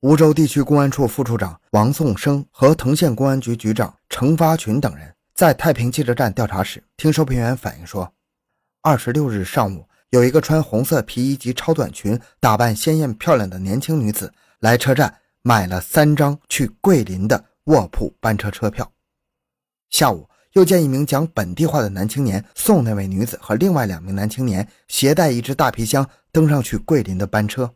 梧州地区公安处副处长王颂生和藤县公安局局长程发群等人在太平汽车站调查时，听售票员反映说，二十六日上午，有一个穿红色皮衣及超短裙、打扮鲜艳漂亮的年轻女子来车站买了三张去桂林的卧铺班车车票。下午，又见一名讲本地话的男青年送那位女子和另外两名男青年携带一只大皮箱登上去桂林的班车。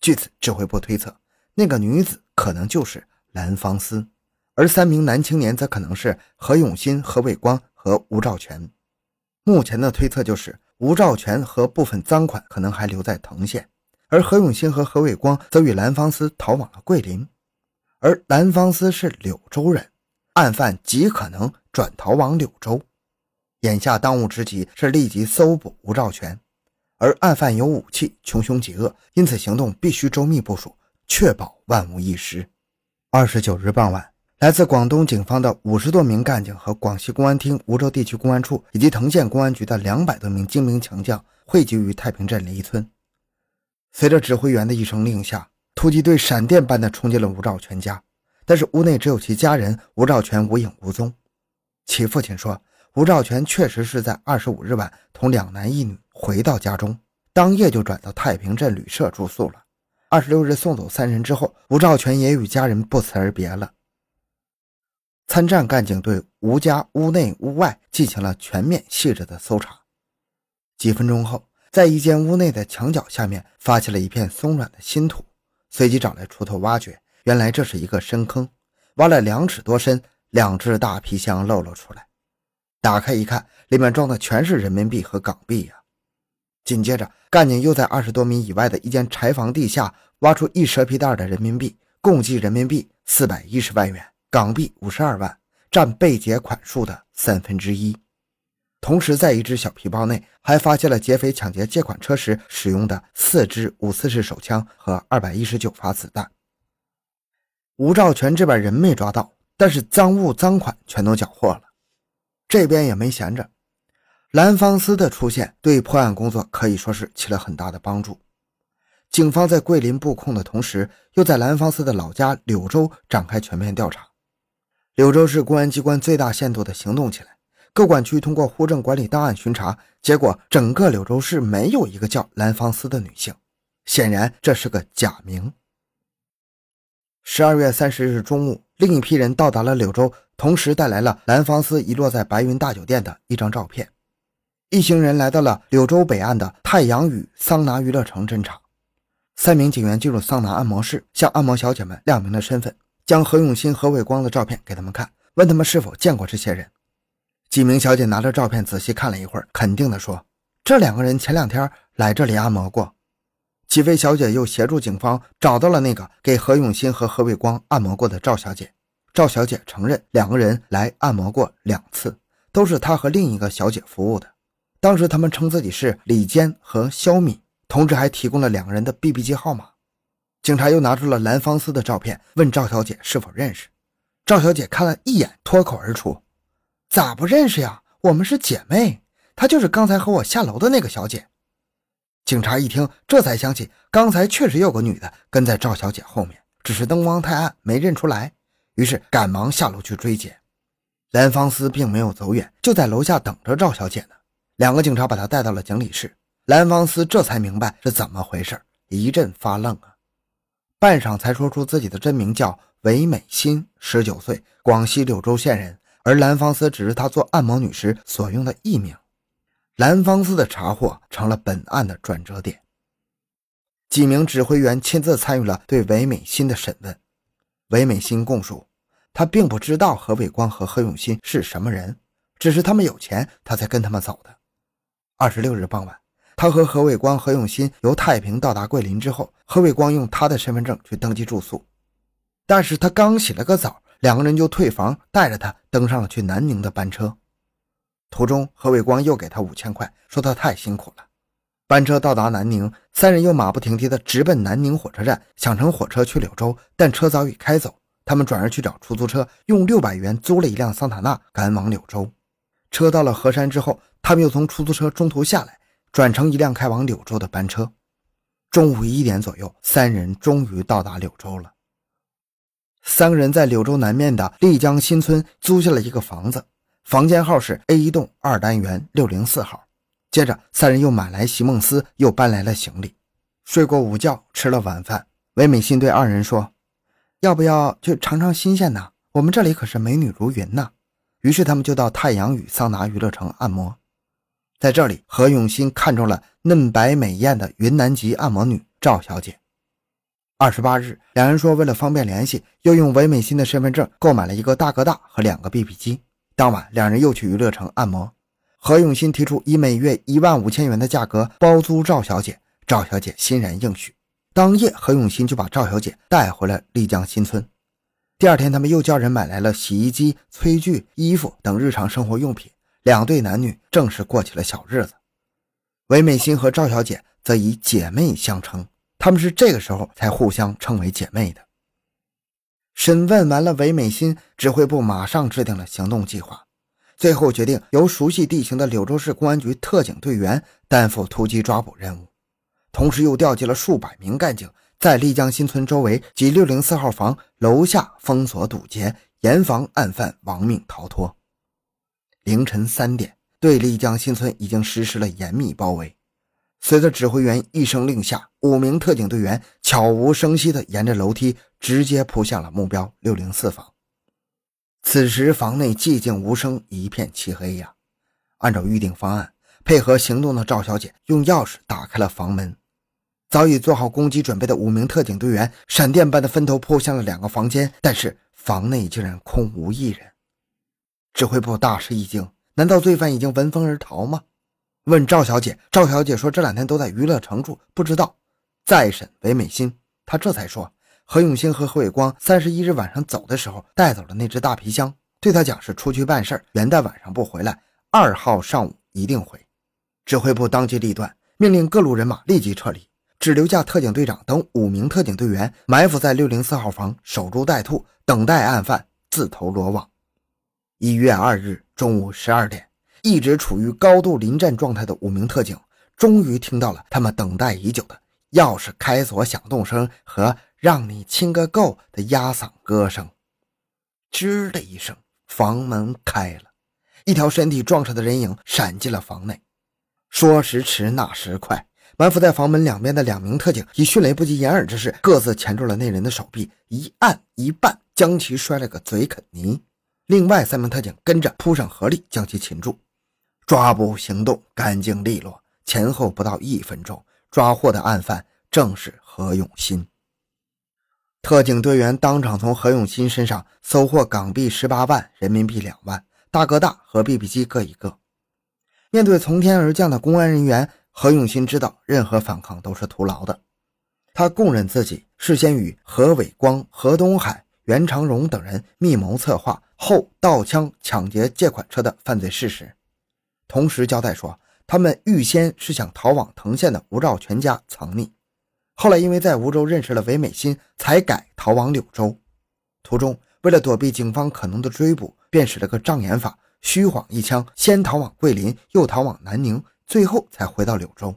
据此，指挥部推测。那个女子可能就是蓝芳思，而三名男青年则可能是何永新、何伟光和吴兆全。目前的推测就是吴兆全和部分赃款可能还留在藤县，而何永新和何伟光则与蓝芳思逃往了桂林。而蓝芳思是柳州人，案犯极可能转逃往柳州。眼下当务之急是立即搜捕吴兆全，而案犯有武器，穷凶极恶，因此行动必须周密部署。确保万无一失。二十九日傍晚，来自广东警方的五十多名干警和广西公安厅梧州地区公安处以及藤县公安局的两百多名精兵强将汇集于太平镇黎村。随着指挥员的一声令下，突击队闪电般的冲进了吴兆全家，但是屋内只有其家人，吴兆全无影无踪。其父亲说，吴兆全确实是在二十五日晚同两男一女回到家中，当夜就转到太平镇旅社住宿了。二十六日送走三人之后，吴兆全也与家人不辞而别了。参战干警对吴家屋内屋外进行了全面细致的搜查。几分钟后，在一间屋内的墙角下面发现了一片松软的新土，随即找来锄头挖掘，原来这是一个深坑，挖了两尺多深，两只大皮箱露了出来。打开一看，里面装的全是人民币和港币呀。紧接着，干警又在二十多米以外的一间柴房地下挖出一蛇皮袋的人民币，共计人民币四百一十万元，港币五十二万，占被劫款数的三分之一。同时，在一只小皮包内还发现了劫匪抢劫借款车时使用的四支五四式手枪和二百一十九发子弹。吴兆全这边人没抓到，但是赃物赃款全都缴获了，这边也没闲着。蓝芳思的出现对破案工作可以说是起了很大的帮助。警方在桂林布控的同时，又在蓝芳思的老家柳州展开全面调查。柳州市公安机关最大限度地行动起来，各管区通过户政管理档案巡查，结果整个柳州市没有一个叫蓝芳思的女性，显然这是个假名。十二月三十日中午，另一批人到达了柳州，同时带来了蓝芳思遗落在白云大酒店的一张照片。一行人来到了柳州北岸的太阳雨桑拿娱乐城侦查。三名警员进入桑拿按摩室，向按摩小姐们亮明了身份，将何永新、何伟光的照片给他们看，问他们是否见过这些人。几名小姐拿着照片仔细看了一会儿，肯定地说：“这两个人前两天来这里按摩过。”几位小姐又协助警方找到了那个给何永新和何伟光按摩过的赵小姐。赵小姐承认两个人来按摩过两次，都是她和另一个小姐服务的。当时他们称自己是李坚和肖敏，同时还提供了两个人的 BB 机号码。警察又拿出了蓝芳思的照片，问赵小姐是否认识。赵小姐看了一眼，脱口而出：“咋不认识呀？我们是姐妹，她就是刚才和我下楼的那个小姐。”警察一听，这才想起刚才确实有个女的跟在赵小姐后面，只是灯光太暗没认出来，于是赶忙下楼去追截。蓝芳思并没有走远，就在楼下等着赵小姐呢。两个警察把他带到了警理室，蓝芳思这才明白是怎么回事，一阵发愣啊，半晌才说出自己的真名叫韦美心，十九岁，广西柳州县人，而蓝芳思只是他做按摩女时所用的艺名。蓝芳思的查获成了本案的转折点，几名指挥员亲自参与了对韦美心的审问。韦美心供述，他并不知道何伟光和何永新是什么人，只是他们有钱，他才跟他们走的。二十六日傍晚，他和何伟光、何永新由太平到达桂林之后，何伟光用他的身份证去登记住宿，但是他刚洗了个澡，两个人就退房，带着他登上了去南宁的班车。途中，何伟光又给他五千块，说他太辛苦了。班车到达南宁，三人又马不停蹄地直奔南宁火车站，想乘火车去柳州，但车早已开走，他们转而去找出租车，用六百元租了一辆桑塔纳，赶往柳州。车到了河山之后。他们又从出租车中途下来，转乘一辆开往柳州的班车。中午一点左右，三人终于到达柳州了。三个人在柳州南面的丽江新村租下了一个房子，房间号是 A 栋二单元六零四号。接着，三人又买来席梦思，又搬来了行李。睡过午觉，吃了晚饭，韦美心对二人说：“要不要去尝尝新鲜呢？我们这里可是美女如云呐。”于是他们就到太阳雨桑拿娱乐城按摩。在这里，何永新看中了嫩白美艳的云南籍按摩女赵小姐。二十八日，两人说为了方便联系，又用韦美欣的身份证购买了一个大哥大和两个 BB 机。当晚，两人又去娱乐城按摩。何永新提出以每月一万五千元的价格包租赵小姐，赵小姐欣然应许。当夜，何永新就把赵小姐带回了丽江新村。第二天，他们又叫人买来了洗衣机、炊具、衣服等日常生活用品。两对男女正式过起了小日子。韦美心和赵小姐则以姐妹相称。他们是这个时候才互相称为姐妹的。审问完了韦美心，指挥部马上制定了行动计划，最后决定由熟悉地形的柳州市公安局特警队员担负突击抓捕任务，同时又调集了数百名干警，在丽江新村周围及六零四号房楼下封锁堵截，严防案犯亡命逃脱。凌晨三点，对丽江新村已经实施了严密包围。随着指挥员一声令下，五名特警队员悄无声息地沿着楼梯直接扑向了目标六零四房。此时房内寂静无声，一片漆黑呀。按照预定方案，配合行动的赵小姐用钥匙打开了房门。早已做好攻击准备的五名特警队员闪电般的分头扑向了两个房间，但是房内竟然空无一人。指挥部大吃一惊，难道罪犯已经闻风而逃吗？问赵小姐，赵小姐说这两天都在娱乐城住，不知道。再审韦美心，她这才说何永新和何伟光三十一日晚上走的时候带走了那只大皮箱，对他讲是出去办事元旦晚上不回来，二号上午一定回。指挥部当机立断，命令各路人马立即撤离，只留下特警队长等五名特警队员埋伏在六零四号房守株待兔，等待案犯自投罗网。一月二日中午十二点。一直处于高度临战状态的五名特警，终于听到了他们等待已久的钥匙开锁响动声和“让你亲个够”的压嗓歌声。吱的一声，房门开了，一条身体壮实的人影闪进了房内。说时迟，那时快，埋伏在房门两边的两名特警以迅雷不及掩耳之势，各自钳住了那人的手臂，一按一绊，将其摔了个嘴啃泥。另外三名特警跟着扑上合力，将其擒住。抓捕行动干净利落，前后不到一分钟，抓获的案犯正是何永新。特警队员当场从何永新身上搜获港币十八万、人民币两万、大哥大和 BB 机各一个。面对从天而降的公安人员，何永新知道任何反抗都是徒劳的。他供认自己事先与何伟光、何东海、袁长荣等人密谋策划后盗枪抢劫借款车的犯罪事实。同时交代说，他们预先是想逃往藤县的吴兆全家藏匿，后来因为在梧州认识了韦美新，才改逃往柳州。途中为了躲避警方可能的追捕，便使了个障眼法，虚晃一枪，先逃往桂林，又逃往南宁，最后才回到柳州。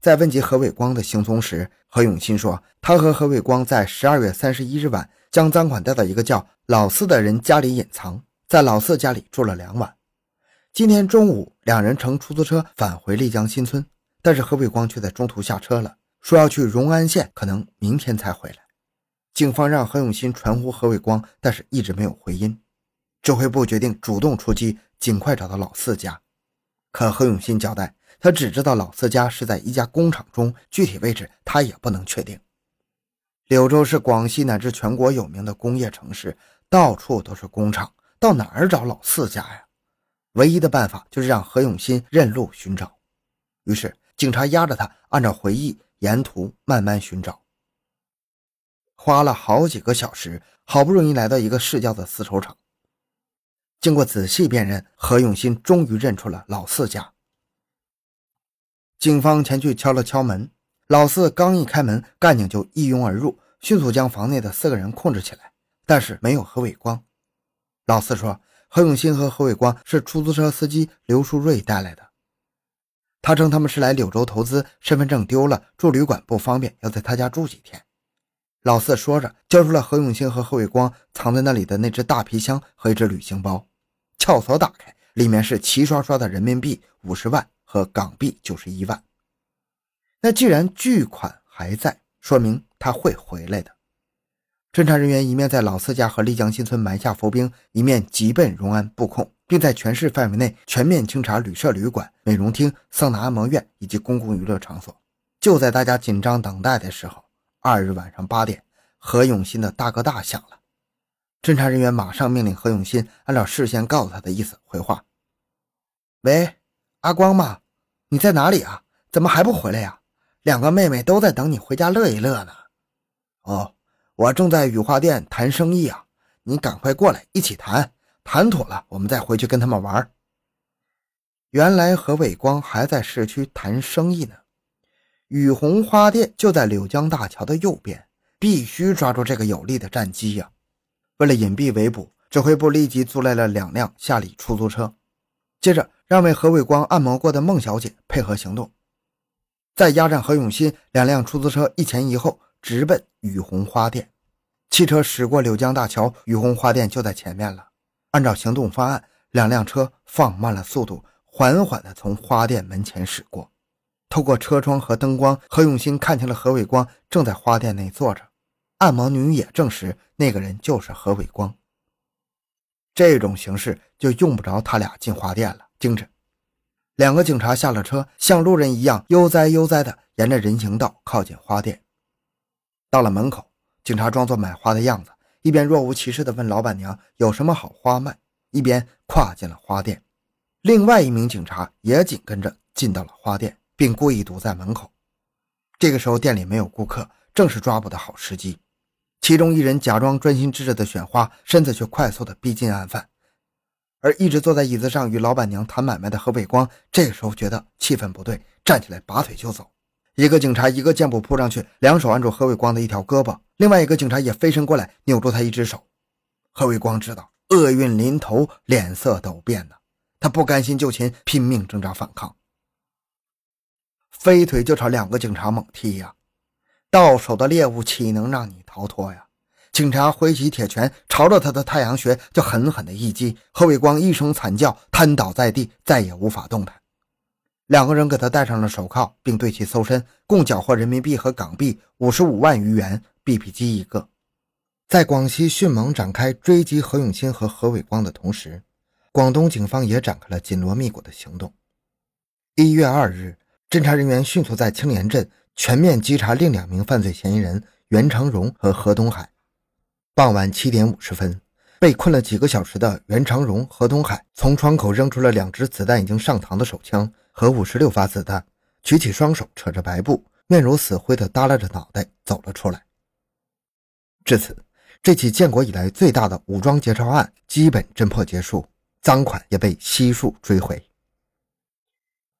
在问及何伟光的行踪时，何永新说，他和何伟光在十二月三十一日晚将赃款带到一个叫老四的人家里隐藏，在老四家里住了两晚。今天中午，两人乘出租车返回丽江新村，但是何伟光却在中途下车了，说要去荣安县，可能明天才回来。警方让何永新传呼何伟光，但是一直没有回音。指挥部决定主动出击，尽快找到老四家。可何永新交代，他只知道老四家是在一家工厂中，具体位置他也不能确定。柳州是广西乃至全国有名的工业城市，到处都是工厂，到哪儿找老四家呀？唯一的办法就是让何永新认路寻找，于是警察押着他，按照回忆沿途慢慢寻找，花了好几个小时，好不容易来到一个市郊的丝绸厂。经过仔细辨认，何永新终于认出了老四家。警方前去敲了敲门，老四刚一开门，干警就一拥而入，迅速将房内的四个人控制起来，但是没有何伟光。老四说。何永新和何伟光是出租车司机刘书瑞带来的。他称他们是来柳州投资，身份证丢了，住旅馆不方便，要在他家住几天。老四说着，交出了何永新和何伟光藏在那里的那只大皮箱和一只旅行包。撬锁打开，里面是齐刷刷的人民币五十万和港币九十一万。那既然巨款还在，说明他会回来的。侦查人员一面在老四家和丽江新村埋下伏兵，一面急奔荣安布控，并在全市范围内全面清查旅社、旅馆、美容厅、桑拿按摩院以及公共娱乐场所。就在大家紧张等待的时候，二日晚上八点，何永新的大哥大响了。侦查人员马上命令何永新按照事先告诉他的意思回话：“喂，阿光吗？你在哪里啊？怎么还不回来呀？两个妹妹都在等你回家乐一乐呢。”“哦。”我正在羽花店谈生意啊，你赶快过来一起谈，谈妥了我们再回去跟他们玩。原来何伟光还在市区谈生意呢，雨红花店就在柳江大桥的右边，必须抓住这个有利的战机呀！为了隐蔽围捕，指挥部立即租来了两辆夏利出租车，接着让为何伟光按摩过的孟小姐配合行动，再压上何永新，两辆出租车一前一后。直奔雨红花店，汽车驶过柳江大桥，雨红花店就在前面了。按照行动方案，两辆车放慢了速度，缓缓地从花店门前驶过。透过车窗和灯光，何永新看清了何伟光正在花店内坐着。按摩女也证实，那个人就是何伟光。这种形式就用不着他俩进花店了。精神。两个警察下了车，像路人一样悠哉悠哉地沿着人行道靠近花店。到了门口，警察装作买花的样子，一边若无其事地问老板娘有什么好花卖，一边跨进了花店。另外一名警察也紧跟着进到了花店，并故意堵在门口。这个时候店里没有顾客，正是抓捕的好时机。其中一人假装专心致志地选花，身子却快速地逼近案犯。而一直坐在椅子上与老板娘谈买卖的何伟光，这个时候觉得气氛不对，站起来拔腿就走。一个警察一个箭步扑上去，两手按住何伟光的一条胳膊，另外一个警察也飞身过来扭住他一只手。何伟光知道厄运临头，脸色陡变呢，他不甘心就擒，拼命挣扎反抗，飞腿就朝两个警察猛踢呀！到手的猎物岂能让你逃脱呀？警察挥起铁拳，朝着他的太阳穴就狠狠的一击，何伟光一声惨叫，瘫倒在地，再也无法动弹。两个人给他戴上了手铐，并对其搜身，共缴获人民币和港币五十五万余元，BB 机一个。在广西迅猛展开追击何永新和何伟光的同时，广东警方也展开了紧锣密鼓的行动。一月二日，侦查人员迅速在青年镇全面稽查另两名犯罪嫌疑人袁长荣和何东海。傍晚七点五十分。被困了几个小时的袁长荣、何东海从窗口扔出了两支子弹已经上膛的手枪和五十六发子弹，举起双手扯着白布，面如死灰地耷拉着脑袋走了出来。至此，这起建国以来最大的武装劫钞案基本侦破结束，赃款也被悉数追回。